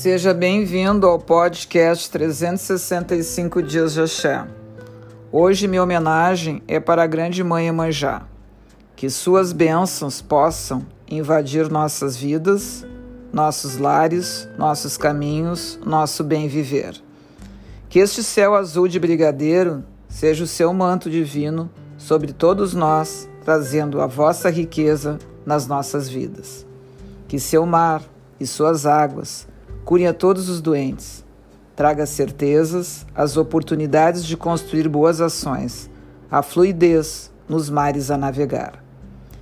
Seja bem-vindo ao podcast 365 Dias de Axé. Hoje minha homenagem é para a Grande Mãe Emanjá. Que suas bênçãos possam invadir nossas vidas, nossos lares, nossos caminhos, nosso bem viver. Que este céu azul de brigadeiro seja o seu manto divino sobre todos nós, trazendo a vossa riqueza nas nossas vidas. Que seu mar e suas águas curem a todos os doentes. Traga certezas, as oportunidades de construir boas ações, a fluidez nos mares a navegar.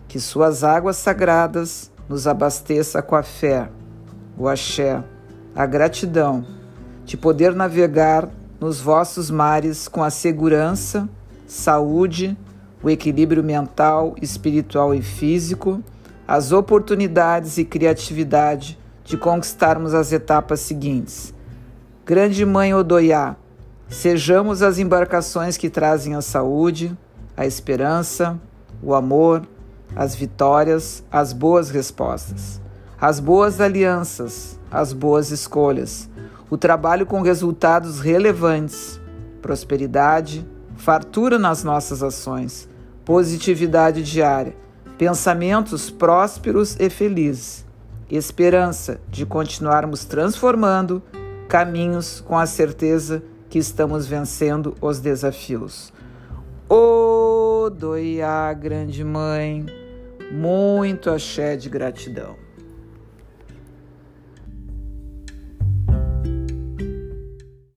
Que suas águas sagradas nos abasteça com a fé, o axé, a gratidão de poder navegar nos vossos mares com a segurança, saúde, o equilíbrio mental, espiritual e físico, as oportunidades e criatividade de conquistarmos as etapas seguintes. Grande Mãe Odoiá, sejamos as embarcações que trazem a saúde, a esperança, o amor, as vitórias, as boas respostas, as boas alianças, as boas escolhas, o trabalho com resultados relevantes, prosperidade, fartura nas nossas ações, positividade diária, pensamentos prósperos e felizes, esperança de continuarmos transformando caminhos com a certeza que estamos vencendo os desafios. Ô oh, grande mãe, muito axé de gratidão.